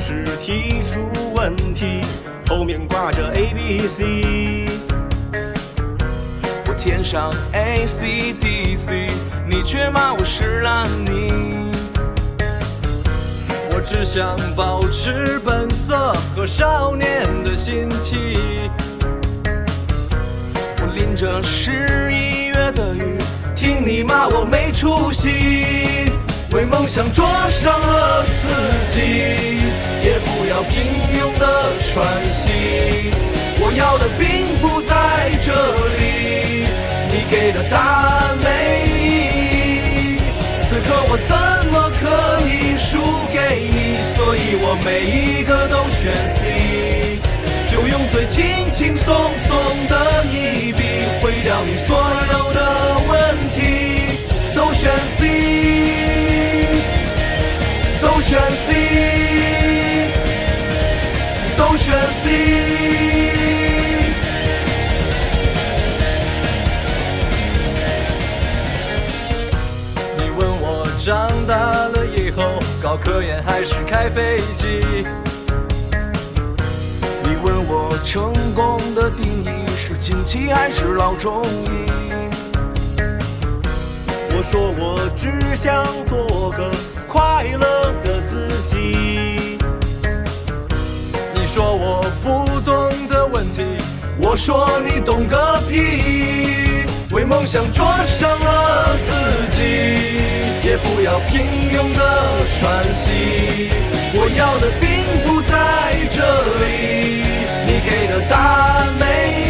是提出问题后面挂着 A B C。我填上 A C D C，你却骂我是烂泥。我只想保持本色和少年的心气。我淋着十一月的雨，听你骂我没出息，为梦想灼伤了自己，也不要平庸的喘息。我要的并不在这里，你给的答案没意义。此刻我怎么可以输给你？所以我每一个都选 C，就用最轻轻松松都选 C。你问我长大了以后搞科研还是开飞机？你问我成功的定义是惊奇还是老中医？我说我只想做个快乐我说你懂个屁。为梦想灼伤了自己，也不要平庸的喘息。我要的并不在这里，你给的答案没意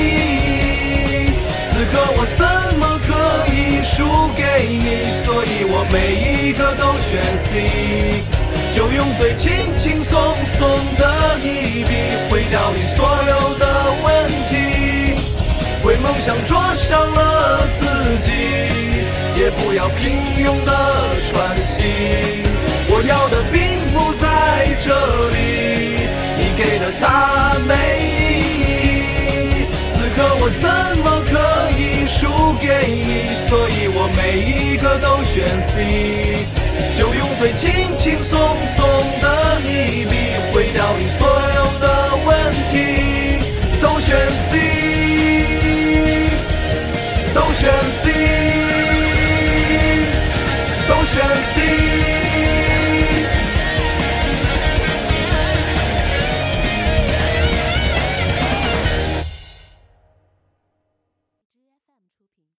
义。此刻我怎么可以输给你？所以我每一个都选 C，就用最轻轻松松的一想灼伤了自己，也不要平庸的喘息。我要的并不在这里，你给的答案没意义。此刻我怎么可以输给你？所以我每一个都选 C，就用最轻轻松松的一都